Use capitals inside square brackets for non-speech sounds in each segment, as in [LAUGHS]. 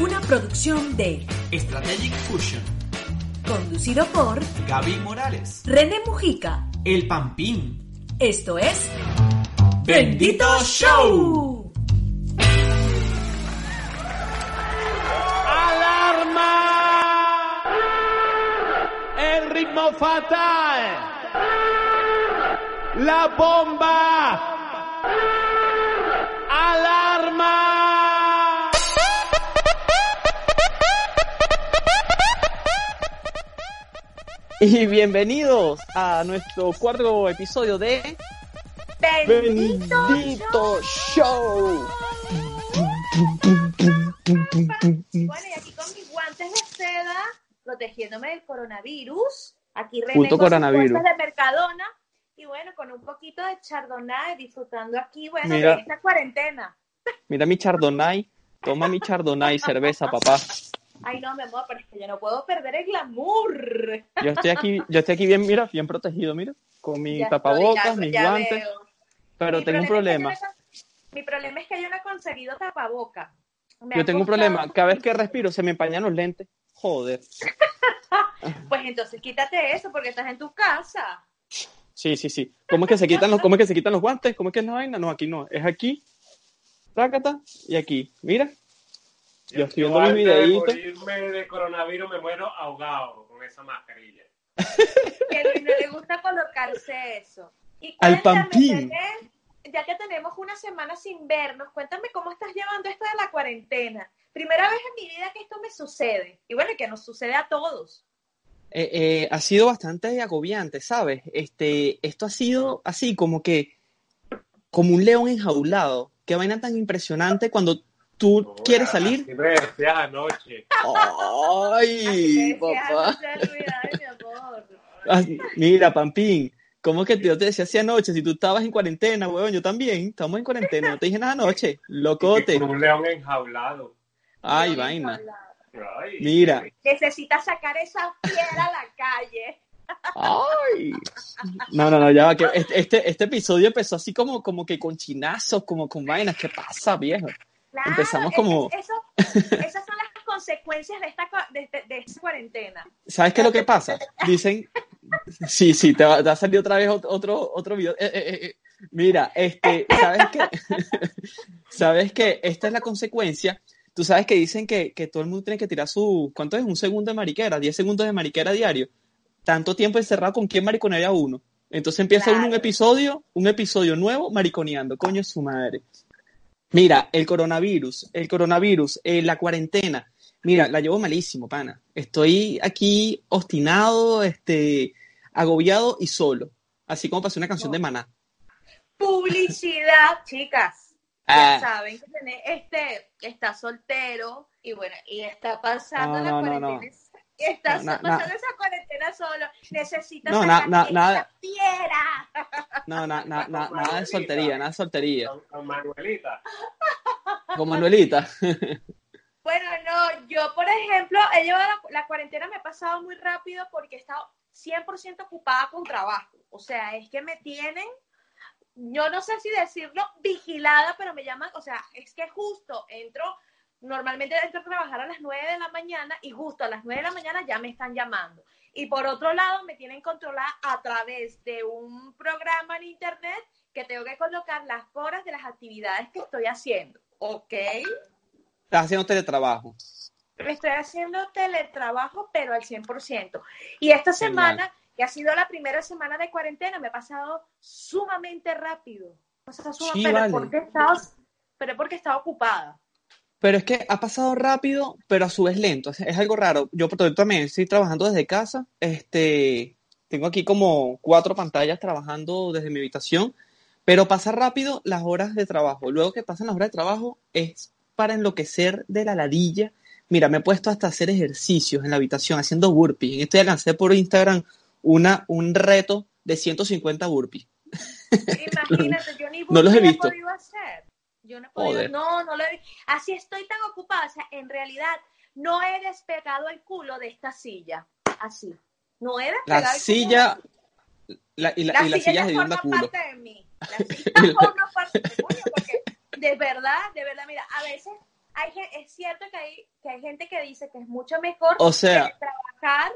Una producción de Strategic Fusion. Conducido por Gaby Morales. René Mujica. El Pampín. Esto es Bendito Show. ¡Alarma! El ritmo fatal. La bomba. ¡Alarma! [LAUGHS] Y bienvenidos a nuestro cuarto episodio de Bendito, Bendito Show. Bueno, y aquí con mis guantes de seda, protegiéndome del coronavirus. Aquí Puto coronavirus. de Mercadona. Y bueno, con un poquito de chardonnay, disfrutando aquí, bueno, Mira. de esta cuarentena. Mira mi chardonnay. Toma mi chardonnay, cerveza, papá. Ay, no, mi amor, pero es que yo no puedo perder el glamour. Yo estoy aquí, yo estoy aquí bien, mira, bien protegido, mira, con mi Ya estoy, tapabocas, ya- mis ya guantes, veo. pero Mi tengo un problema es que no mi problema es que yo no he conseguido tapaboca. Me Yo tengo un problema. Cada vez que respiro se me empañan los lentes. Joder. [LAUGHS] Pues entonces quítate eso porque estás en tu casa. Sí, sí, sí. ¿Cómo es que se quitan los, cómo es que se quitan los guantes? ¿Cómo es que es la vaina? No, aquí no. Es aquí. Tácata y aquí. Mira. Yo estoy viendo mis de videitos. morirme de coronavirus me muero ahogado con esa mascarilla. que Luis no le gusta colocarse eso. Y Al cuéntame, pampín. Ya que tenemos una semana sin vernos, cuéntame cómo estás llevando esto de la cuarentena. Primera vez en mi vida que esto me sucede. Y bueno, que nos sucede a todos. Eh, eh, ha sido bastante agobiante, ¿sabes? Este, esto ha sido así como que, como un león enjaulado. Qué vaina tan impresionante cuando tú quieres salir. Así me decías anoche. ¡Ay, papá! ay, mi amor. Mira, Pampín, ¿cómo que yo te decía así anoche? Si tú estabas en cuarentena, weón, yo también. Estamos en cuarentena, no te dije nada anoche. Locote. Con un león enjaulado. Ay, vaina. Ay. Mira. Necesitas sacar esa fiera a la calle. Ay. No, no, no, ya va, que este, este, este episodio empezó así como, como que con chinazos, como con vainas. ¿Qué pasa, viejo? Claro, Empezamos como- eso- [LAUGHS] esas son las consecuencias de esta, de, de- de esta cuarentena. ¿Sabes qué es lo que pasa? [LAUGHS] Dicen, sí, sí, te va, te va a salir otra vez ot- otro, otro video. Eh, eh, eh. Mira, este, ¿sabes qué? [LAUGHS] ¿Sabes qué? Esta es la consecuencia. Tú sabes que dicen que, que todo el mundo tiene que tirar su, ¿cuánto es? Un segundo de mariquera, 10 segundos de mariquera diario. Tanto tiempo encerrado, ¿con quién mariconearía uno? Entonces empieza uno un episodio, un episodio nuevo mariconeando, coño su madre. Mira, el coronavirus, el coronavirus, eh, la cuarentena. Mira, la llevo malísimo, pana. Estoy aquí obstinado, este, agobiado y solo. Así como pasé una canción de Maná. Publicidad, chicas. Ya Ah, saben que este está soltero y bueno, y está pasando No, la no, cuarentena. Y Está No, na- pasando na- esa cuarentena solo. Necesita No, na- na- nada. fiera. no, na- na- na- nada de soltería, nada de soltería. Con, con Manuelita. Con Manuelita. [LAUGHS] Bueno, no, yo por ejemplo, he llevado la, la cuarentena, me ha pasado muy rápido porque he estado 100% ocupada con trabajo. O sea, es que me tienen, yo no sé si decirlo, vigilada, pero me llaman, o sea, es que justo entro, normalmente entro a trabajar a las 9 de la mañana y justo a las 9 de la mañana ya me están llamando. Y por otro lado, me tienen controlada a través de un programa en internet que tengo que colocar las horas de las actividades que estoy haciendo. ¿Ok? Estás haciendo teletrabajo. Estoy haciendo teletrabajo, pero al 100%. Y esta semana, que ha sido la primera semana de cuarentena, me ha pasado sumamente rápido. O sea, suma- Sí, pero, vale. porque estaba, pero porque estaba ocupada. Pero es que ha pasado rápido, pero a su vez lento. Es, es algo raro. Yo por ejemplo, también estoy trabajando desde casa. Este, tengo aquí como cuatro pantallas trabajando desde mi habitación, pero pasa rápido las horas de trabajo. Luego que pasan las horas de trabajo es para enloquecer de la ladilla. Mira, me he puesto hasta a hacer ejercicios en la habitación haciendo burpees. En esto ya lancé por Instagram una, un reto de 150 burpees. Imagínate, yo ni [LAUGHS] No los he burpees visto. podido hacer. Yo no he podido, no, no lo he Así estoy tan ocupada, o sea, en realidad no he despegado el culo de esta silla. Así. No he despegado La el silla culo. la- y, la- La y las silla onda forma culo. parte de mí. La [LAUGHS] silla forma parte de mí, porque de verdad, de verdad, mira, a veces hay, es cierto que hay, que hay gente que dice que es mucho mejor O sea- trabajar,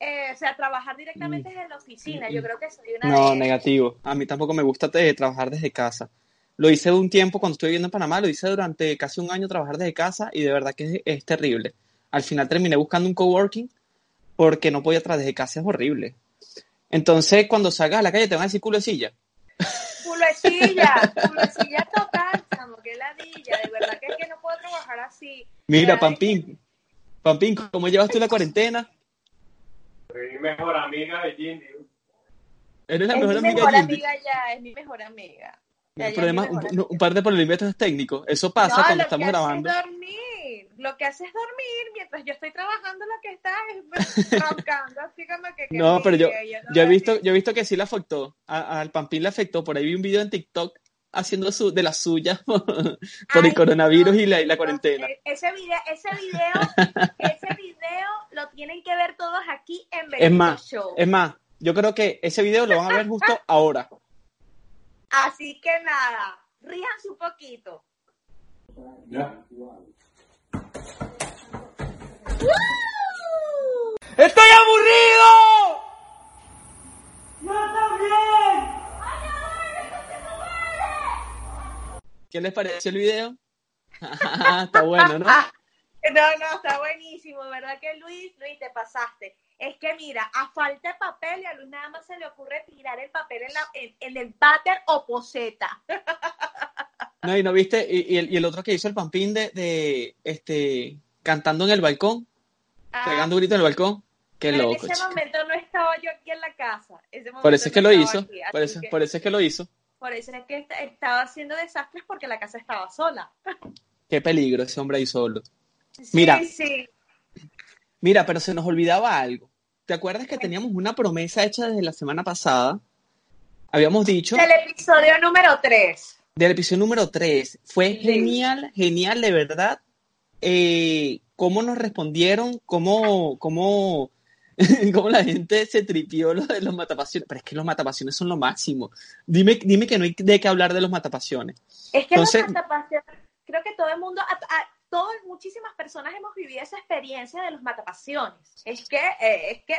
eh, o sea, trabajar directamente desde la oficina. Yo creo que soy una Mm. No, de negativo. A mí tampoco me gusta eh, trabajar desde casa. Lo hice un tiempo cuando estuve viviendo en Panamá, lo hice durante casi un año trabajar desde casa y de verdad que es, es terrible. Al final terminé buscando un coworking porque no podía trabajar desde casa, es horrible. Entonces, cuando salgas a la calle te van a decir culo de silla. Culecilla, culecilla total, chamo, qué ladilla, de verdad que es que no puedo trabajar así. Mira, Pampín, Pampín, ¿cómo llevas tú la cuarentena? Soy mi mejor amiga de Jindy. Eres la Es mejor mi amiga mejor de Jindy. amiga ya, es mi mejor amiga. Un, par de problemas técnicos. Eso pasa No, cuando lo estamos que hace grabando. Es dormir. Lo que hace es dormir mientras yo estoy trabajando, lo que está es roncando, así como que. que [LAUGHS] No, pero yo, sigue, no yo he visto, yo he visto que sí le afectó. Al Pampín le afectó. Por ahí vi un video en TikTok haciendo su, de la suya [LAUGHS] por el Ay, coronavirus no, y la, y la no, cuarentena. e- Ese video, ese video, [LAUGHS] ese video lo tienen que ver todos aquí en Benito Es más, Show. es más, yo creo que ese video lo van a ver justo ahora. Así que nada, ríanse un poquito. ¡Estoy aburrido! ¿Qué les pareció el video? [LAUGHS] Está bueno, ¿no? [LAUGHS] No, no, está buenísimo, ¿verdad que Luis? Luis, te pasaste. Es que mira, a falta de papel y a Luis nada más se le ocurre tirar el papel en, la, en, en el váter o poseta. [LAUGHS] No, y no viste, y, y el, y el otro que hizo el Pampín de, de este cantando en el balcón, Ah, pegando grito en el balcón. Qué pero loco, en ese momento no estaba yo aquí en la casa. Ese Por eso es que no lo hizo, aquí, por eso, que- por eso es que lo hizo. por eso es que est- estaba haciendo desastres porque la casa estaba sola. Qué peligro ese hombre ahí solo. Sí, Mira. sí. Mira, pero se nos olvidaba algo. ¿Te acuerdas que teníamos una promesa hecha desde la semana pasada? Habíamos dicho Del episodio número 3. del episodio número 3. Fue Sí. genial, genial, de verdad. Eh, cómo nos respondieron, cómo, cómo, [LAUGHS] cómo la gente se tripió lo de los matapasiones. Pero es que los matapasiones son lo máximo. Dime, dime que no hay de qué hablar de los matapasiones. Es que Entonces- los matapasiones, creo que todo el mundo, a, a- todas, muchísimas personas hemos vivido esa experiencia de los matapasiones. Es que, eh, es que,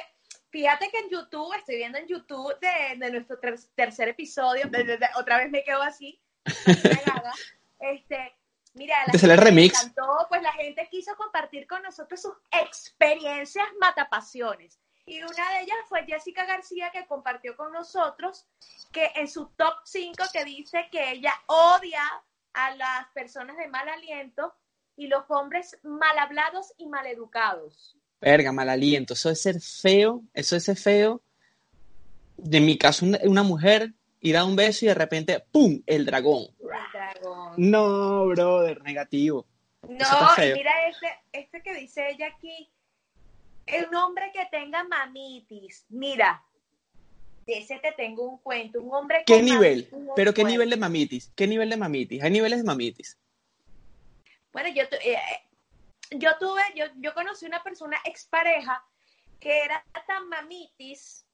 fíjate que en YouTube, estoy viendo en YouTube de, de nuestro ter- tercer episodio, de- de- de- otra vez me quedo así, [LAUGHS] este, mira, la el gente le remix. encantó, pues la gente quiso compartir con nosotros sus experiencias matapasiones. Y una de ellas fue Jessica García, que compartió con nosotros que en su top 5 que dice que ella odia a las personas de mal aliento y los hombres mal hablados y mal educados. Verga, mal aliento. Eso es ser feo, eso es ser feo. En mi caso, una, mujer ir a un beso y de repente, ¡pum! El dragón. El dragón. No, brother, negativo. No, y mira este, este que dice ella aquí. Un hombre que tenga mamitis. Mira, de ese te tengo un cuento. Un hombre ¿Qué con nivel? Pero ¿qué cuento. nivel de mamitis? ¿Qué nivel de mamitis? Hay niveles de mamitis. Bueno, yo, tu- eh, yo tuve, yo, yo conocí una persona expareja que era tan mamitis,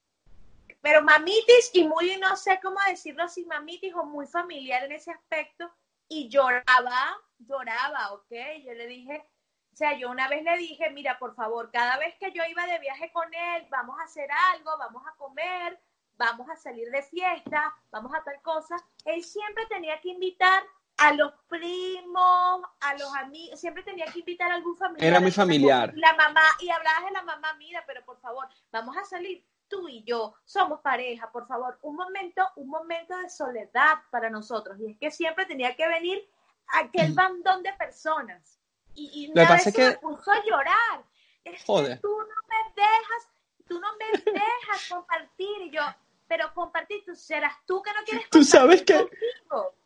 pero mamitis y muy, no sé cómo decirlo así, mamitis o muy familiar en ese aspecto, y lloraba, lloraba, ¿ok? Yo le dije, o sea, yo una vez le dije, mira, por favor, cada vez que yo iba de viaje con él, vamos a hacer algo, vamos a comer, vamos a salir de fiesta, vamos a tal cosa, él siempre tenía que invitar a los primos, a los amigos, siempre tenía que invitar a algún familiar. Era muy familiar. La mamá, y hablabas de la mamá, mira, pero por favor, vamos a salir tú y yo, somos pareja, por favor, un momento, un momento de soledad para nosotros. Y es que siempre tenía que venir aquel bandón de personas. Y, y que una vez se me que- puso a llorar. Es que Joder. tú no me dejas, tú no me [LAUGHS] dejas compartir. Y yo, pero compartir, tú serás tú que no quieres Tú compartir sabes que-.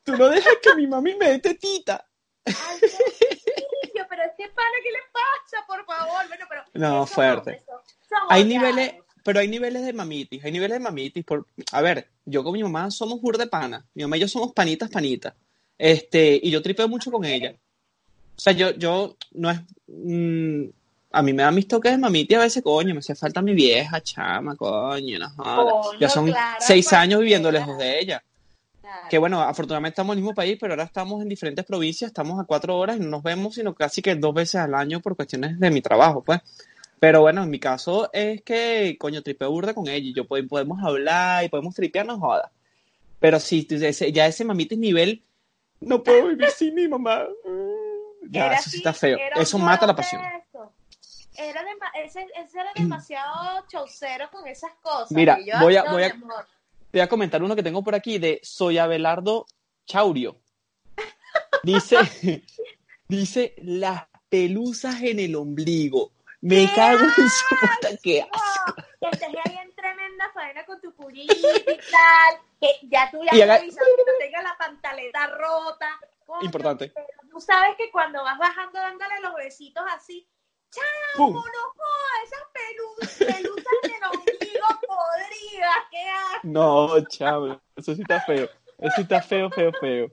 Tú no dejas que mi mami me dé tetita. Ay, Dios este pana, ¿qué le pasa? Por favor. Bueno, pero. No, fuerte. hombres son- son Hay niveles, pero hay niveles de mamitis, hay niveles de mamitis. Por, a ver, yo con mi mamá somos bur de pana. Mi mamá y yo somos panitas, panitas. Este, y yo tripeo mucho con ella. O sea, yo, yo, no es, mm, a mí me dan mis toques de mamiti a veces, coño, me hace falta mi vieja chama, coño, no jodas. Coño, Ya son claro, seis cualquiera. años viviendo lejos de ella. Claro. Que bueno, afortunadamente estamos en el mismo país, pero ahora estamos en diferentes provincias, estamos a cuatro horas y no nos vemos sino casi que dos veces al año por cuestiones de mi trabajo, pues. Pero bueno, en mi caso es que, coño, tripeo burda con ella y yo pod- podemos hablar y podemos tripear, no joda. Pero si ese- ya ese mamitis nivel, no puedo vivir sin mi mamá. [LAUGHS] Ya, Era eso sí está feo. Eso mata la pasión. Era ese, ese era demasiado chaucero con esas cosas. Mira, yo, voy a- no, voy a- voy a comentar uno que tengo por aquí de Soy Abelardo Chaurio. Dice, [LAUGHS] dice las pelusas en el ombligo. Me ¡Qué cago en su puta que No, que estés ahí en tremenda faena con tu curita y tal, que ya tú ya Y haga- revisas que no tenga la pantaleta rota. Coño, Importante. Pero tú sabes que cuando vas bajando dándole los besitos así, ¡Pum! ¡chamo, no jodas! Esas pelus- pelusas en el ombligo podridas, ¡qué asco! No, chavo, eso sí está feo. Eso sí está feo, feo, feo.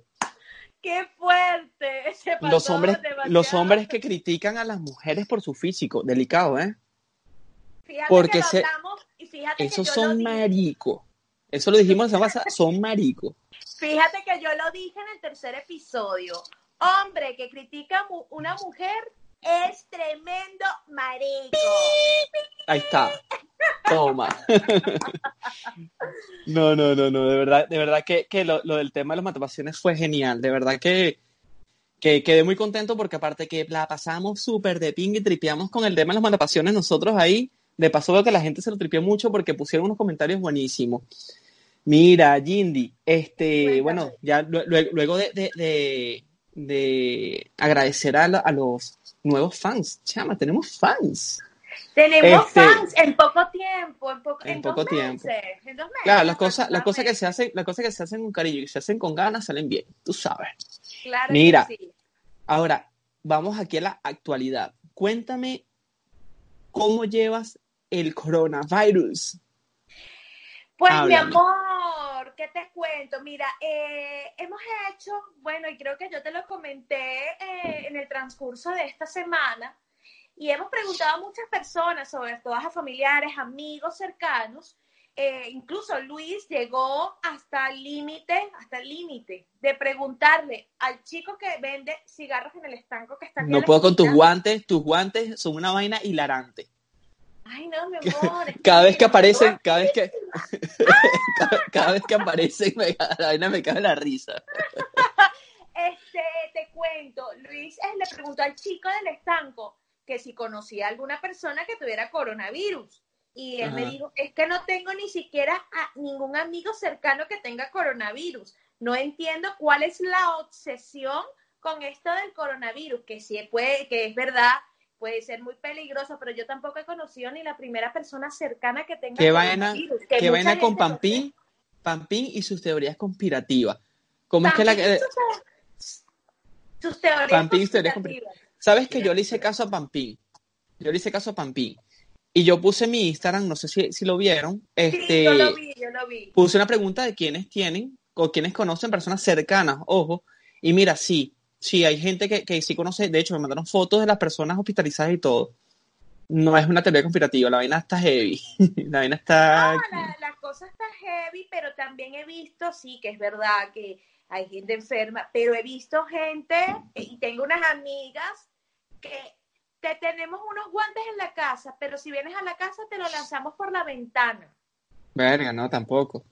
¡Qué fuerte! Se Los hombres, demasiado. los hombres que critican a las mujeres por su físico, delicado, ¿eh? Fíjate porque que se- hablamos y fíjate que Esos yo son maricos. Eso lo dijimos la semana pasada, son maricos. Fíjate que yo lo dije en el tercer episodio. Hombre que critica mu- una mujer es tremendo marico. Ahí está. Toma. No, no, no, no. De verdad, de verdad que, que lo, lo del tema de las matapasiones fue genial. De verdad que, que quedé muy contento porque aparte que la pasamos súper de ping y tripeamos con el tema de las matapasiones nosotros ahí. De paso veo que la gente se lo tripió mucho porque pusieron unos comentarios buenísimos. Mira, Jindy, este, bueno, ya lue- lue- luego de, de, de, de agradecer a, a los nuevos fans, chama, tenemos fans. Tenemos Este- fans en poco tiempo, en, poco, En en poco dos tiempo. meses, en dos meses. Claro, las cosas, las cosas que se hacen, las cosas que se hacen con cariño y se hacen con ganas salen bien, tú sabes. Claro que Mira. sí. Ahora, vamos aquí a la actualidad. Cuéntame cómo llevas el coronavirus. Pues mi amor, ¿qué te cuento? Mira, eh, hemos hecho, bueno, y creo que yo te lo comenté eh, en el transcurso de esta semana, y hemos preguntado a muchas personas, sobre todo a familiares, amigos cercanos, eh, incluso Luis llegó hasta el límite, hasta el límite de preguntarle al chico que vende cigarros en el estanco que está aquí No puedo con tus guantes, tus guantes son una vaina hilarante. Ay, no, mi [LAUGHS] amor. Cada vez que aparecen, cada vez que cada, cada vez que aparecen, me, [LAUGHS] la vaina me cae la risa. [LAUGHS] Este, te cuento, Luis eh, le preguntó al chico del estanco que si conocía a alguna persona que tuviera coronavirus. Y él me dijo, es que no tengo ni siquiera a ningún amigo cercano que tenga coronavirus. No entiendo cuál es la obsesión con esto del coronavirus, que sí puede, que es verdad, puede ser muy peligroso, pero yo tampoco he conocido ni la primera persona cercana que tenga ¿Qué vaina, que vaina con Pampín? Pampín y sus teorías conspirativas. ¿Cómo es que la que sus- sus teorías Pampín teorías conspirativas. Sabes que yo le hice caso a Pampín. Yo le hice caso a Pampín. Y yo puse mi Instagram, no sé si, si lo vieron. Este, Sí, yo lo vi, yo lo vi. puse una pregunta de quiénes tienen o quiénes conocen personas cercanas, ojo. Y mira, sí, sí, hay gente que, que sí conoce. De hecho, me mandaron fotos de las personas hospitalizadas y todo. No es una teoría conspirativa, la vaina está heavy. [LAUGHS] la vaina está. No, la, la cosa está heavy, pero también he visto, sí, que es verdad que hay gente enferma, pero he visto gente, y tengo unas amigas que te tenemos unos guantes en la casa, pero si vienes a la casa te lo lanzamos por la ventana. Verga, no, tampoco.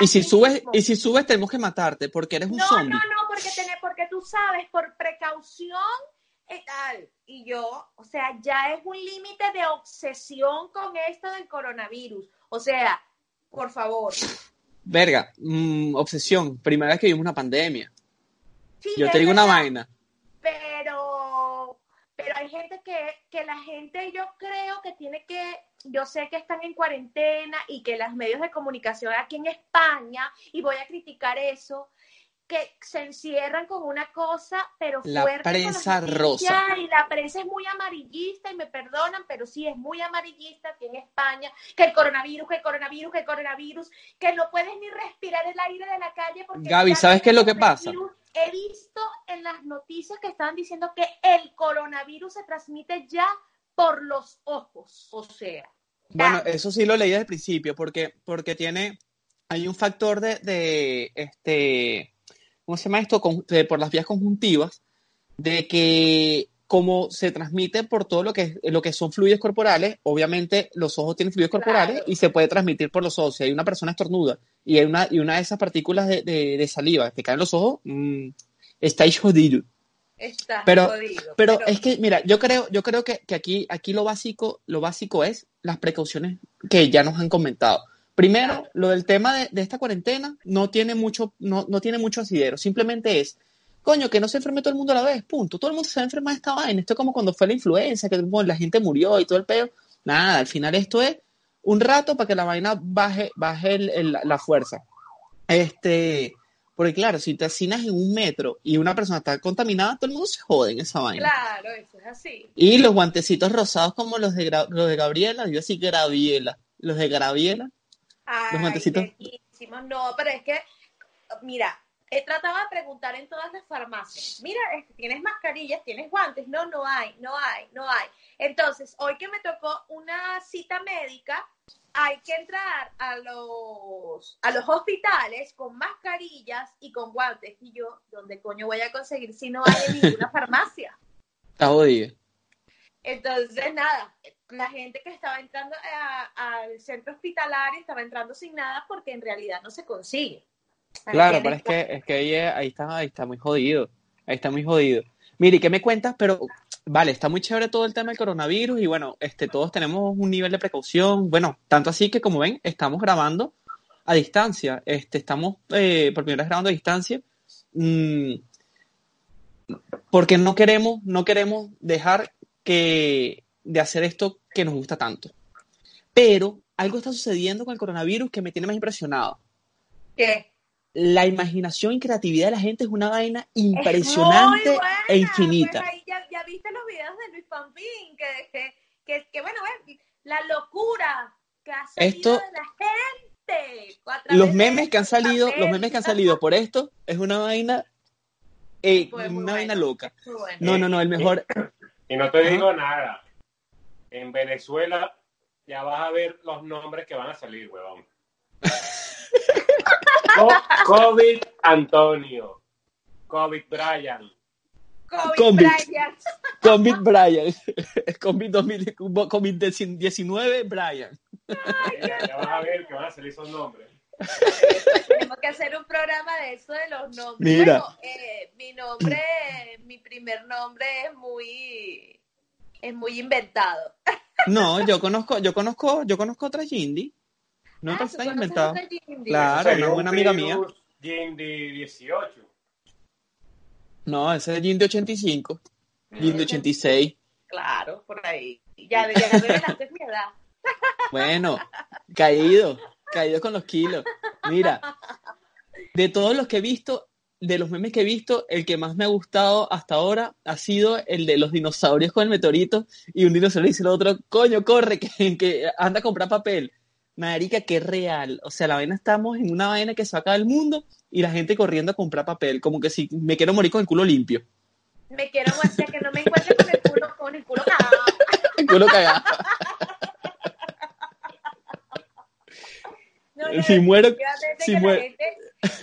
Y si subes, mismo. y si subes, tenemos que matarte porque eres un No, zombie. no, no, porque, tener, porque tú sabes, por precaución y tal. Y yo, o sea, ya es un límite de obsesión con esto del coronavirus. O sea, por favor. Verga, mm, obsesión. Primera vez que vimos una pandemia. Sí, Yo te digo una vaina. Pero, pero hay gente que, que la gente yo creo que tiene que, yo sé que están en cuarentena y que los medios de comunicación aquí en España, y voy a criticar eso, que se encierran con una cosa, pero La fuerte prensa rosa. Y la prensa es muy amarillista, y me perdonan, pero sí es muy amarillista aquí en España, que el coronavirus, que el coronavirus, que el coronavirus, que no puedes ni respirar el aire de la calle porque... Gaby, ¿sabes qué es lo que pasa? He visto en las noticias que estaban diciendo que el coronavirus se transmite ya por los ojos, o sea... Bueno, ya. eso sí lo leí desde el principio, porque, porque tiene, hay un factor de, de este, ¿cómo se llama esto? Con- de- por las vías conjuntivas, de que como se transmite por todo lo que, lo que son fluidos corporales, obviamente los ojos tienen fluidos corporales Claro. y se puede transmitir por los ojos. Si hay una persona estornuda y hay una, y una de esas partículas de, de- de saliva que caen en los ojos, mm, está jodido. Está Pero- jodido, Pero es que, mira, yo creo, yo creo que, que aquí, aquí lo básico, lo básico es las precauciones que ya nos han comentado. Primero, lo del tema de, de esta cuarentena no tiene mucho, no, no tiene mucho asidero. Simplemente es, coño, que no se enferme todo el mundo a la vez, punto. Todo el mundo se va a enfermar de esta vaina. Esto es como cuando fue la influenza, que bueno, la gente murió y todo el pedo. Nada, al final esto es un rato para que la vaina baje, baje el- el- la fuerza. Este, porque claro, si te hacinas en un metro y una persona está contaminada, todo el mundo se jode en esa vaina. Claro, eso es así. Y los guantecitos rosados como los de, los de Gabriela, yo sí Graviela. Los de Graviela. Ay, guantecitos. bellísimos. No, pero es que, mira, he tratado de preguntar en todas las farmacias. Mira, este, ¿tienes mascarillas? ¿Tienes guantes? No, no hay, no hay, no hay. Entonces, hoy que me tocó una cita médica, hay que entrar a los, a los hospitales con mascarillas y con guantes. Y yo, ¿dónde coño voy a conseguir si no hay en ninguna [LAUGHS] farmacia? Está jodido. Entonces, nada, la gente que estaba entrando a- al centro hospitalario estaba entrando sin nada porque en realidad no se consigue. Claro, pero es que, es que ahí, es- ahí está, ahí está muy jodido. Ahí está muy jodido. Mire, ¿y ¿qué me cuentas? Pero, vale, está muy chévere todo el tema del coronavirus y bueno, este, todos tenemos un nivel de precaución. Bueno, tanto así que como ven, estamos grabando a distancia. Este, estamos eh, por primera vez grabando a distancia. Mm, porque no queremos, no queremos dejar que, de hacer esto que nos gusta tanto. Pero algo está sucediendo con el coronavirus que me tiene más impresionado ¿Qué? la imaginación y creatividad de la gente es una vaina impresionante buena, e infinita. pues ahí ya, ya viste los videos de Luis Pampín, que, que, que, que, bueno, eh, la locura que ha salido Esto- de la gente. Los memes que han salido, los memes que han salido por esto es una vaina, eh, muy una vaina bueno. loca. Muy bueno. No, no, no, el mejor. Y no te digo nada. En Venezuela ya vas a ver los nombres que van a salir, huevón. [LAUGHS] Co- COVID Antonio. COVID Brian. COVID, COVID. Bryant. COVID Brian. COVID 2000, COVID-19 Brian. [LAUGHS] Ya, ya vas a ver que van a salir esos nombres. Tenemos que hacer un programa de eso de los nombres. Mira. Bueno, eh, mi nombre, mi primer nombre es muy, es muy inventado. No, yo conozco, yo conozco, yo conozco otra Jindy. No Ah, parece ¿tú tan conoces inventado. Claro, una un buena amiga mía. Jindy 18. No, ese es Jindy 85, Jindy 86. Claro, por ahí. Ya, ya revelaste mi edad. [LAUGHS] Bueno, caído, caído con los kilos. Mira, de todos los que he visto, de los memes que he visto, el que más me ha gustado hasta ahora ha sido el de los dinosaurios con el meteorito y un dinosaurio dice al otro, coño, corre, [LAUGHS] que, que anda a comprar papel. Marica, qué real. O sea, la vaina estamos en una vaina que se acaba el mundo y la gente corriendo a comprar papel, como que si me quiero morir con el culo limpio. Me quiero mostrar que no me encuentre con el culo, con el culo cagado. [LAUGHS] El culo cagado. [LAUGHS] Si muero- si que muero- La gente,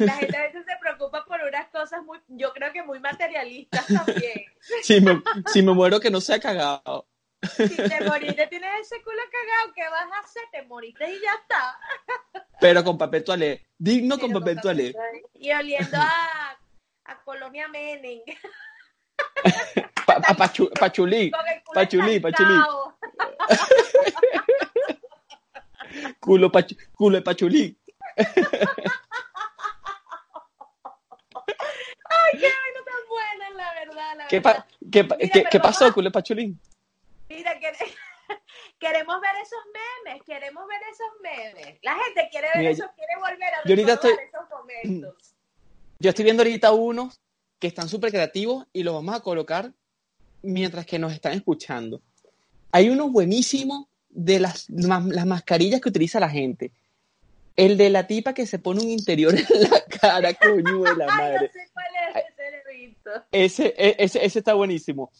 la gente a veces se preocupa por unas cosas muy, yo creo que muy materialistas también. [LAUGHS] Si me, si me muero que no sea cagado. Si te moriste, tienes ese culo cagado, ¿qué vas a hacer? Te moriste y ya está. Pero con papel toalé. Digno con papel toalé. Y oliendo a, a Colonia Menem. Pa, a pachu- pachulí. Con Pachulí, pachulí. [LAUGHS] Culo, pachu- culo de pachulí. Ay, qué vaina tan buena, la verdad, la ¿Qué, verdad. pa- qué, pa- Mira, qué- pero qué pasó, culo de pachulín? Mira, que- [LAUGHS] queremos ver esos memes, queremos ver esos memes. La gente quiere ver Mira, eso, quiere volver a yo ahorita estoy- esos momentos. Yo estoy viendo ahorita unos que están súper creativos y los vamos a colocar mientras que nos están escuchando. Hay uno buenísimo de las, las mascarillas que utiliza la gente. El de la tipa que se pone un interior [LAUGHS] en la cara, coño de la [LAUGHS] madre. no sé cuál es, ese e- ese, ese está buenísimo.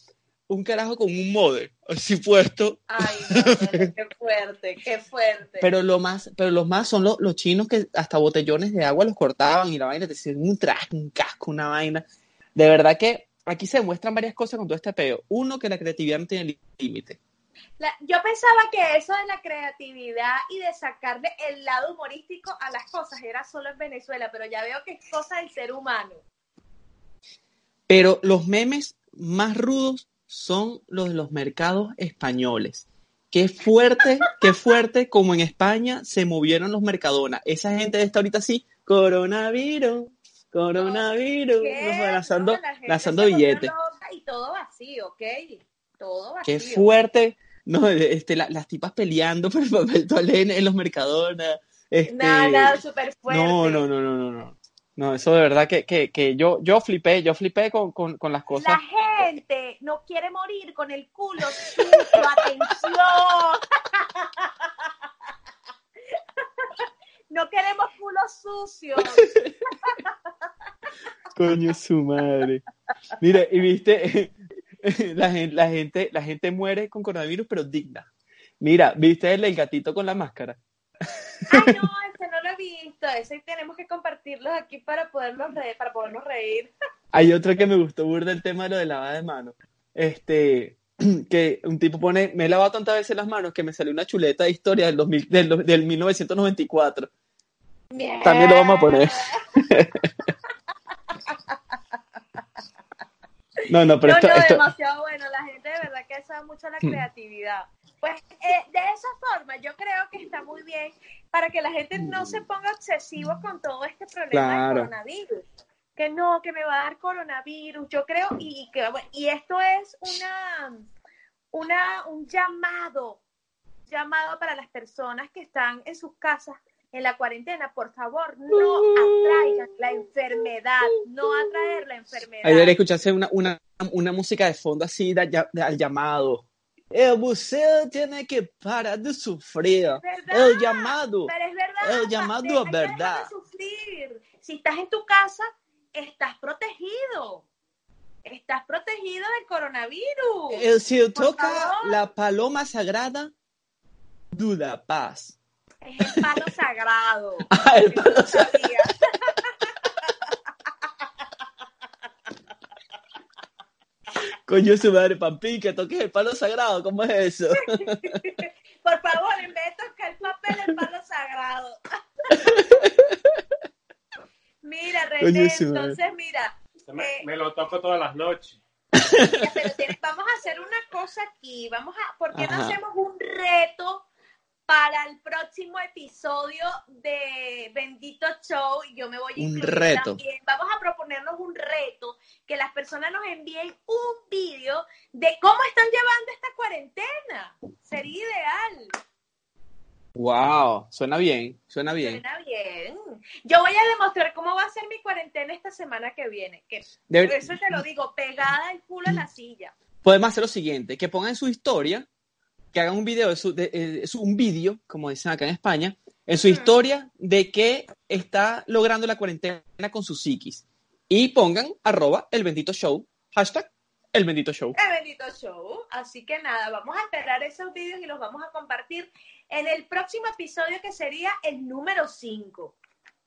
Un carajo con un modem, así puesto. Ay, no, [LAUGHS] qué fuerte, qué fuerte. Pero lo más, pero los más son los, los chinos que hasta botellones de agua los cortaban y la vaina te hacían un traje, un casco, una vaina. De verdad que aquí se demuestran varias cosas con todo este peo. Uno, que la creatividad no tiene límite. La- yo pensaba que eso de la creatividad y de sacarle el lado humorístico a las cosas era solo en Venezuela, pero ya veo que es cosa del ser humano. Pero los memes más rudos son los de los mercados españoles. Qué fuerte, [LAUGHS] qué fuerte como en España se movieron los mercadonas. Esa gente está ahorita así, coronavirus, coronavirus, lanzando, No, lanzando billetes. Y todo vacío, ¿ok? Todo vacío. Qué fuerte. No, este, la- las tipas peleando por el papel [LAUGHS] toalé en, en los mercadonas. Este, Nada, nada, súper fuerte. no, no, no, no, no, no. No, eso de verdad que, que, que yo, yo flipé, yo flipé con, con, con las cosas. La gente no quiere morir con el culo sucio, [LAUGHS] atención. [LAUGHS] No queremos culos sucios. Coño su madre. Mira, y viste, [LAUGHS] la gente, la gente, la gente muere con coronavirus, pero digna. Mira, ¿viste el, el gatito con la máscara? Ay, no, [LAUGHS] ese no lo he visto. Ese tenemos que compartirlo aquí para podernos reír, para podernos reír. Hay otro que me gustó burda el tema de lo de lavada de manos. Este, [CLEARS THROAT] que un tipo pone, me he lavado tantas veces las manos que me salió una chuleta de historia del, 2000 del, del 1994. También lo vamos a poner. [LAUGHS] No, no, pero no, esto, no, esto, demasiado bueno. La gente de verdad que sabe mucho la creatividad. Pues eh, de esa forma yo creo que está muy bien para que la gente no se ponga obsesivo con todo este problema Claro. del coronavirus. Que no, que me va a dar coronavirus. Yo creo y, y que y esto es una, una un llamado, llamado para las personas que están en sus casas en la cuarentena, por favor, no atraigan la enfermedad, no atraer la enfermedad. ahí debería escucharse una, una, una música de fondo así de, de- de- al llamado. El museo tiene que parar de sufrir. verdad, El llamado. Pero es verdad. El llamado dejar verdad. de sufrir. Si estás en tu casa, estás protegido. Estás protegido del coronavirus. El, si Por toca favor. la paloma sagrada, duda paz. Es el palo sagrado. [LAUGHS] Ah, el palo no sabía. Coño, su madre, Pampín, que toques el palo sagrado, ¿cómo es eso? [LAUGHS] Por favor, en vez de tocar el papel, el palo sagrado. [LAUGHS] Mira, René, entonces mira, Me, Eh. me lo toco todas las noches. Ya, pero tienes- vamos a hacer una cosa aquí. Vamos a, ¿por qué no hacemos un reto para el próximo episodio de Bendito Show? Y Yo me voy a Un incluir reto. también. Vamos a proponernos un reto que las personas nos envíen un vídeo de cómo están llevando esta cuarentena. Sería ideal. Wow, suena bien, suena bien. Suena bien. Yo voy a demostrar cómo va a ser mi cuarentena esta semana que viene. Que Debe- por eso te lo digo, pegada el culo a la silla. Podemos hacer lo siguiente, que pongan en su historia, que hagan un video, de su, de- eh, es un vídeo, como dicen acá en España, en su historia de que está logrando la cuarentena con su psiquis. Y pongan arroba el bendito show, hashtag el bendito show. El bendito show. Así que nada, vamos a esperar esos vídeos y los vamos a compartir en el próximo episodio que sería el número 5.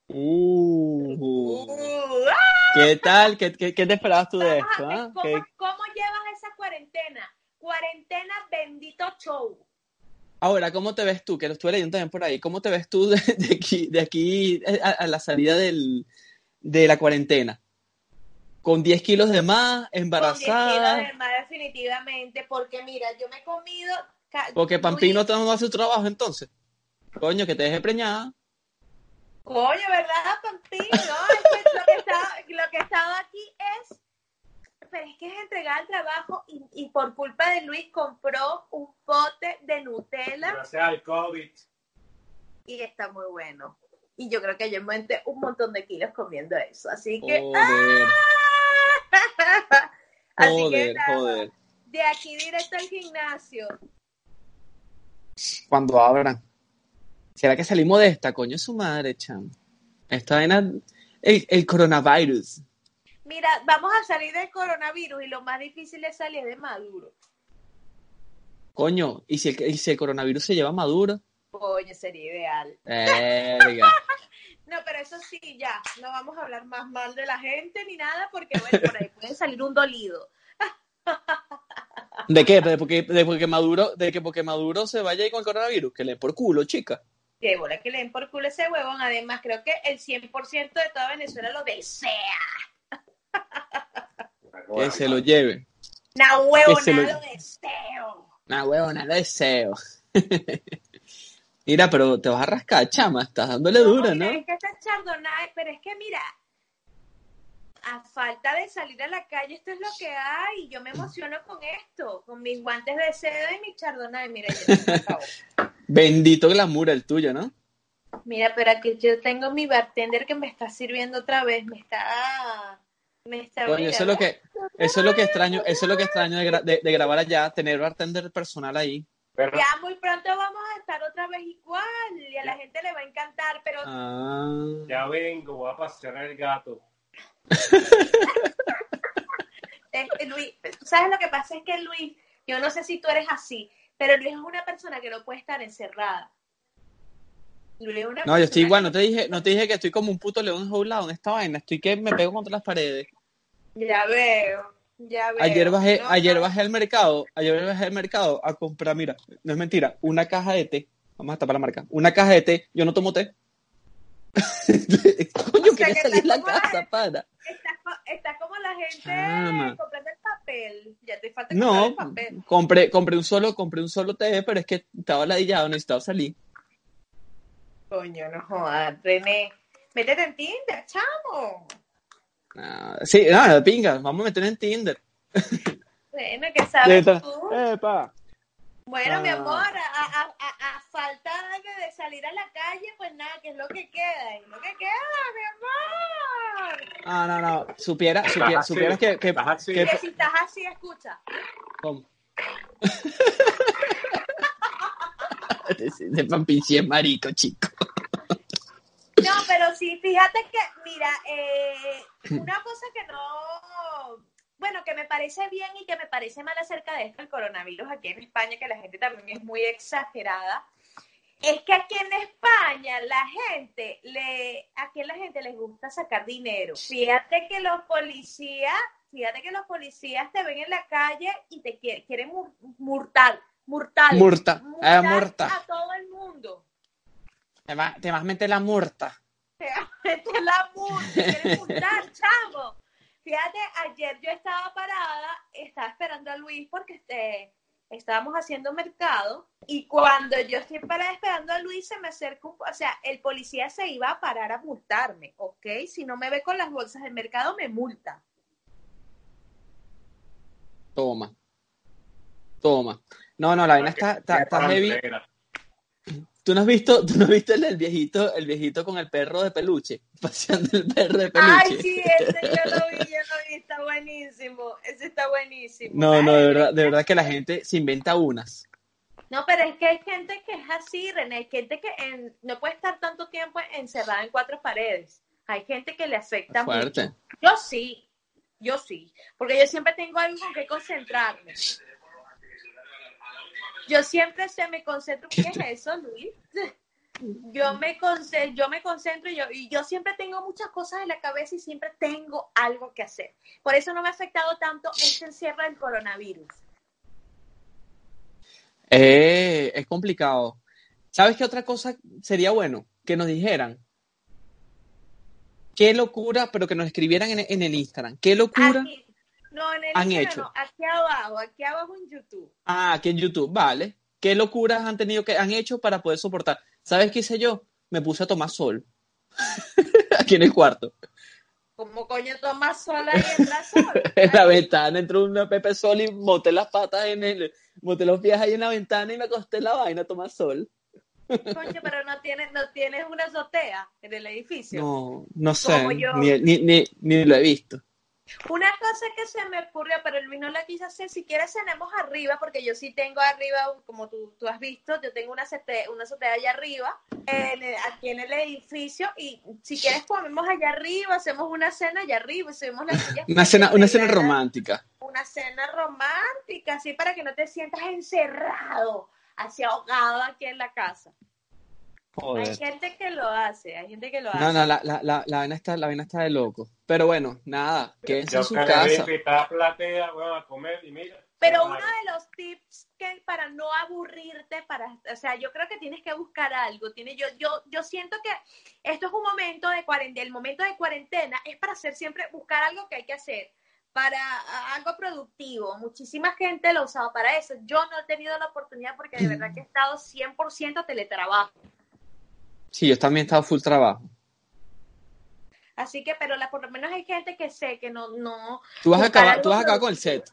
Uh, ¿Qué tal? ¿Qué, qué, qué te esperabas tú de esto? ah? ¿Cómo, ¿Qué- cómo llevas esa cuarentena? Cuarentena bendito show. Ahora, ¿cómo te ves tú? Que lo estuve leyendo también por ahí. ¿Cómo te ves tú de, de aquí, de aquí a, a la salida del, de la cuarentena? ¿Con 10 kilos de más? Con 10 kilos ¿Embarazada? de más, definitivamente, porque mira, yo me he comido. Porque Pampín no Luis- te no hace su trabajo entonces. Coño, que te deje preñada. Coño, ¿verdad, Pampín? No, es que lo, que estaba, lo que estaba aquí es. Pero es que es entregar el trabajo y, y por culpa de Luis compró un pote de Nutella Gracias al COVID. y está muy bueno. Y yo creo que yo monté un montón de kilos comiendo eso. Así que. Joder, [LAUGHS] Así que joder, nada, joder. de aquí directo al gimnasio. Cuando abran. ¿Será que salimos de esta? Coño, su madre, chamo. Esta vaina, el, el coronavirus. Mira, vamos a salir del coronavirus y lo más difícil es salir de Maduro. Coño, ¿y si el, y si el coronavirus se lleva a Maduro? Coño, sería ideal. [LAUGHS] No, pero eso sí, ya, no vamos a hablar más mal de la gente ni nada, porque bueno, por ahí puede salir un dolido. ¿De qué? ¿De porque, de porque Maduro, de que porque Maduro se vaya ahí con el coronavirus? Que le den por culo, chica. Que bola que le den por culo ese huevón. Además, creo que el 100% de toda Venezuela lo desea. Que se lo lleve. Na huevo, lo- nada lo deseo. Nah, huevona, lo deseo. [LAUGHS] Mira, pero te vas a rascar, chama. Estás dándole dura, ¿no? Es que este chardonnay, pero es que mira, a falta de salir a la calle, esto es lo que hay. y Yo me emociono con esto, con mis guantes de seda y mi chardonnay. Mira, acabó. [LAUGHS] Bendito glamour el tuyo, ¿no? Mira, pero aquí yo tengo mi bartender que me está sirviendo otra vez, me está... Me está Coño, eso es lo que, eso es lo que extraño, eso es lo que extraño de, gra- de- de grabar allá, tener bartender personal ahí. Pero Ya muy pronto vamos a estar otra vez igual y a la gente le va a encantar, pero Ah. ya vengo, voy a pasear el gato. [LAUGHS] Este, Luis, ¿sabes lo que pasa? Es que Luis, yo no sé si tú eres así, pero Luis es una persona que no puede estar encerrada. Luis es una No, yo estoy igual, no te dije, no te dije que estoy como un puto león enjaulado en esta vaina, estoy que me pego contra las paredes. Ya veo, ya veo. Ayer bajé, No, ayer bajé al mercado, ayer bajé al mercado a comprar, mira, no es mentira, una caja de té. Vamos a tapar la marca. Una caja de té. Yo no tomo té. [LAUGHS] Coño, O sea, quería que salir de la casa, para. Está, co- está como la gente Chama. comprando el papel. Ya te falta comprar No, el papel. compré, compré un solo, compré un solo té, pero es que estaba ladillado, necesitaba salir. Coño, no jodas, René. Métete en Tinder, chamo. Ah, sí, nada, pinga, vamos a meter en Tinder. Bueno, ¿qué sabes tú? Epa. Bueno, mi Ah. amor, a, a, a, a falta de, de salir a la calle, pues nada, que es lo que queda. Es lo que queda, mi amor. Ah, no, no, supiera, supiera, supieras que, que, estás así. que- Que si estás así, escucha. ¿cómo? [LAUGHS] de es marico, chico. No, pero sí, fíjate que, mira, eh, una cosa que no, bueno, que me parece bien y que me parece mal acerca de esto, el coronavirus aquí en España, que la gente también es muy exagerada, es que aquí en España la gente, le, aquí la gente les gusta sacar dinero. Fíjate que los policías, fíjate que los policías te ven en la calle y te quieren, quieren mur- murtar, murtar, Murta, murtar eh, murta. a todo el mundo. Te, va- te vas a meter la murta. [LAUGHS] Esta es la multa, quieren multar, [LAUGHS] chamo. Fíjate, ayer yo estaba parada, estaba esperando a Luis porque este, estábamos haciendo mercado y cuando yo estoy parada esperando a Luis se me acerca un, o sea, el policía se iba a parar a multarme, ¿ok? Si no me ve con las bolsas del mercado me multa. Toma. Toma. No, no, la vaina está, está, está heavy. ¿Tú no has visto, tú no has visto el, del viejito, el viejito con el perro de peluche? [LAUGHS] Paseando el perro de peluche. Ay, sí, ese yo lo vi, yo lo vi, está buenísimo, ese está buenísimo. No, no, de verdad, de verdad que la gente se inventa unas. No, pero es que hay gente que es así, René. Hay gente que en- no puede estar tanto tiempo encerrada en cuatro paredes. Hay gente que le afecta Fuerte. mucho. Yo sí, yo sí. Porque yo siempre tengo algo con que concentrarme. Yo siempre se me concentro. ¿Qué es eso, Luis? [LAUGHS] Yo me concentro, yo me concentro y yo, y yo siempre tengo muchas cosas en la cabeza y siempre tengo algo que hacer. Por eso no me ha afectado tanto este encierro del coronavirus. Eh, es complicado. ¿Sabes qué otra cosa sería bueno? Que nos dijeran. Qué locura, pero que nos escribieran en, en el Instagram. Qué locura. Aquí, no, en el han Instagram hecho? no, aquí abajo, aquí abajo en YouTube. Ah, aquí en YouTube, vale. ¿Qué locuras han tenido que han hecho para poder soportar? ¿Sabes qué hice yo? Me puse a tomar sol. [LAUGHS] aquí en el cuarto. Como coño tomas sola y entras sola. [LAUGHS] En la ventana entró una Pepe Sol y boté las patas en el. Boté los pies ahí en la ventana y me acosté en la vaina a tomar sol. Coño, pero no tienes, no tienes una azotea en el edificio. No, no sé, ni, ni, ni, ni lo he visto. Una cosa que se me ocurrió, pero Luis no la quise hacer, si quieres cenemos arriba, porque yo sí tengo arriba, como tú, tú has visto, yo tengo una azotea, una azotea allá arriba, en el- aquí en el edificio, y si quieres comemos allá arriba, hacemos una cena allá arriba, y subimos las sillas. Una cena, una cena romántica. Una cena romántica, así para que no te sientas encerrado, así ahogado aquí en la casa. Hay gente que lo hace, hay gente que lo hace. No, no, la, la, la, la, vaina está, la vaina está de loco. Pero bueno, nada, su que voy a casa. a platea, bueno, a comer y mira. Pero uno de los tips que para no aburrirte, para, o sea, yo creo que tienes que buscar algo. Tiene, yo, yo, yo siento que esto es un momento de cuarentena, el momento de cuarentena es para hacer siempre, buscar algo que hay que hacer, para algo productivo. Muchísima gente lo ha usado para eso. Yo no he tenido la oportunidad porque de verdad que he estado 100% teletrabajo. Sí, yo también he estado full trabajo. Así que, pero la, por lo menos hay gente que sé que no, no, Tú vas a acabar, tú vas a acabar con el set.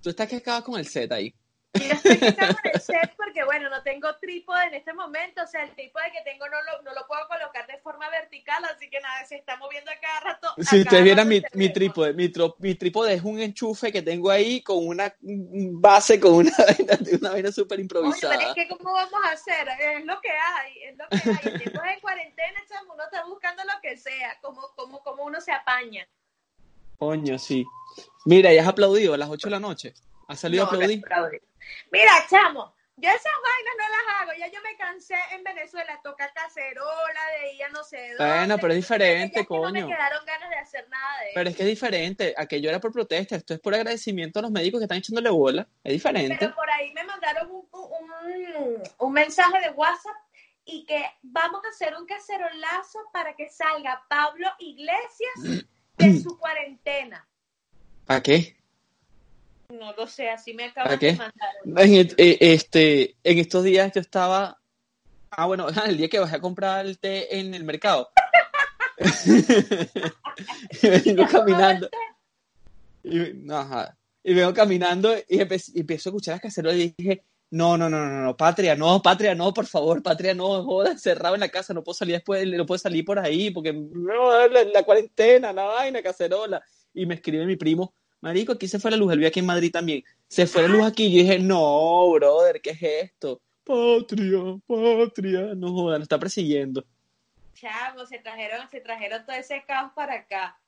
Tú estás que acabas con el set ahí. Yo estoy quitando el set porque, bueno, no tengo trípode en este momento. O sea, el trípode que tengo no lo, no lo puedo colocar de forma vertical, así que nada, se está moviendo a cada rato. a Si ustedes vieran mi, mi trípode, mi, tro- mi trípode es un enchufe que tengo ahí con una base, con una [LAUGHS] vaina, una vaina súper Oye, pero es improvisada. que ¿cómo vamos a hacer? Es lo que hay, es lo que hay. En tiempos de cuarentena, chamo, uno está buscando lo que sea, como, como, como uno se apaña. Coño, sí. Mira, ya has aplaudido a las 8 de la noche. ¿Has salido No, a aplaudir? no, aplaudir. Mira, chamo, yo esas vainas no las hago. Ya yo me cansé en Venezuela, toca cacerola, de ir a no sé dónde. Bueno, pero es diferente, que No coño. me quedaron ganas de hacer nada de eso. Pero es que es diferente. Aquello era por protesta. Esto es por agradecimiento a los médicos que están echándole bola. Es diferente. Pero por ahí me mandaron un, un, un mensaje de WhatsApp y que vamos a hacer un cacerolazo para que salga Pablo Iglesias de [CLEARS THROAT] su cuarentena. ¿Para qué? No lo sé, así me ¿Para acaban de mandar. En, et- eh, este, en estos días yo estaba. Ah, bueno, [LAUGHS] el día que bajé a comprar el té en el mercado. [LAUGHS] y vengo [LAUGHS] caminando. Y, no, ajá. y vengo caminando y empe- y empiezo a escuchar las cacerolas y dije: No, no, no, no, no, patria, no, patria, no, por favor, patria, no, joda, cerrado en la casa, no puedo salir después, no puedo salir por ahí porque no, la, la cuarentena, la vaina, cacerola. Y me escribe mi primo, Marico, aquí se fue la luz, él vive aquí en Madrid también. Se fue la luz aquí. Yo dije, no, brother, ¿qué es esto? Patria, patria. No joda, nos está persiguiendo. Chavo, se trajeron, se trajeron todo ese caos para acá.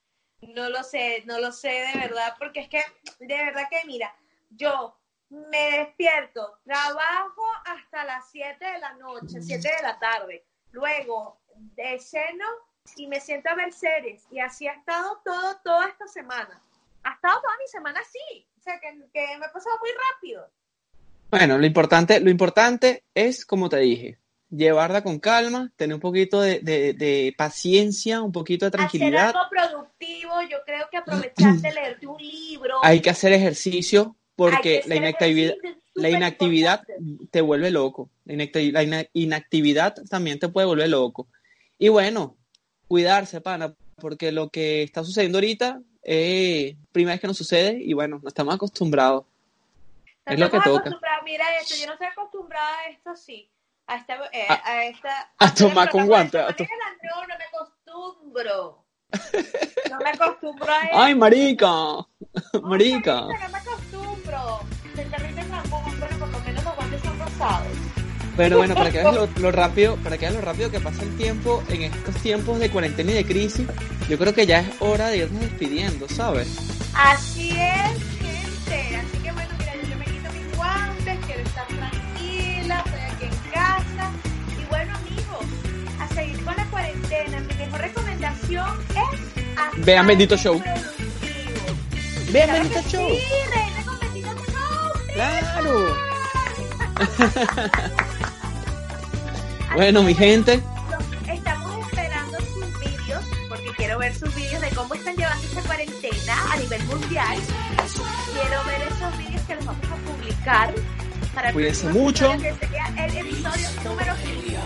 No lo sé, no lo sé de verdad, porque es que, de verdad que mira, yo me despierto, trabajo hasta las 7 de la noche, 7 de la tarde. Luego, de ceno y me siento a ver series. Y así ha estado todo, toda esta semana. Ha estado toda mi semana así. O sea, que, que me ha pasado muy rápido. Bueno, lo importante, lo importante es, como te dije, llevarla con calma, tener un poquito de, de- de paciencia, un poquito de Hacer tranquilidad. algo productivo, yo creo que aprovechar de [CLEARS THROAT] leerte un libro. Hay que hacer ejercicio porque la hacer inactividad, la inactividad importante. te vuelve loco. La la ina- inactividad también te puede volver loco. Y bueno, cuidarse, pana, porque lo que está sucediendo ahorita es primera vez que nos sucede y bueno, no estamos acostumbrados. Es lo que toca. Mira esto, yo no estoy acostumbrada a esto sí. A esta, eh, A- a esta a el tomar con programa de guante, esta a to- manera, No, no me acostumbro. [LAUGHS] No me acostumbro a esto. ¡Ay, marica! Marica. No me acostumbro. Se terrible ramón, pero por lo menos los guantes son rosados. Pero bueno, para que veas lo, lo rápido, para que veas lo rápido que pasa el tiempo en estos tiempos de cuarentena y de crisis, yo creo que ya es hora de irnos despidiendo, ¿sabes? Así es, gente. Así que bueno, mira, yo, me quito mis guantes, quiero estar tranquila, estoy aquí en casa. Y bueno, amigos, a seguir con la cuarentena. Mi mejor recomendación es hacer Vean Bendito Show. productivo. Vean Claro Bendito Show. Sí, reina con Bendito Show. ¡Claro! [LAUGHS] Bueno, mi gente, Estamos esperando sus vídeos, porque quiero ver sus vídeos de cómo están llevando esta cuarentena a nivel mundial. Quiero ver esos vídeos que los vamos a publicar. Para Cuídense mucho. que sería el episodio número 5.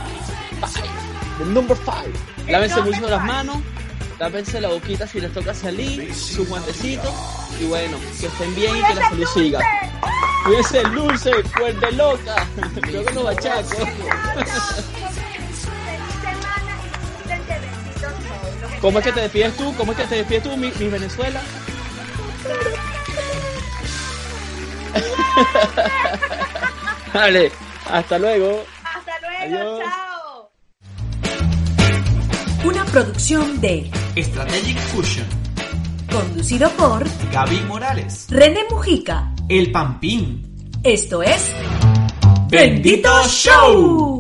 the number five. Lávense mucho las manos, tápense la boquita si les toca salir, sus guantecitos, y bueno, que estén bien y que la salud siga. Y ese dulce, pues, fuerte loca. Creo que no bachaco. ¿Cómo es que te despides tú? ¿Cómo es que te despides tú, mi, Venezuela? [LAUGHS] Dale, hasta luego. Hasta luego, chao. Una producción de Strategic Fusion. Conducido por Gaby Morales, René Mujica el Pampín. Esto es ¡Bendito Show!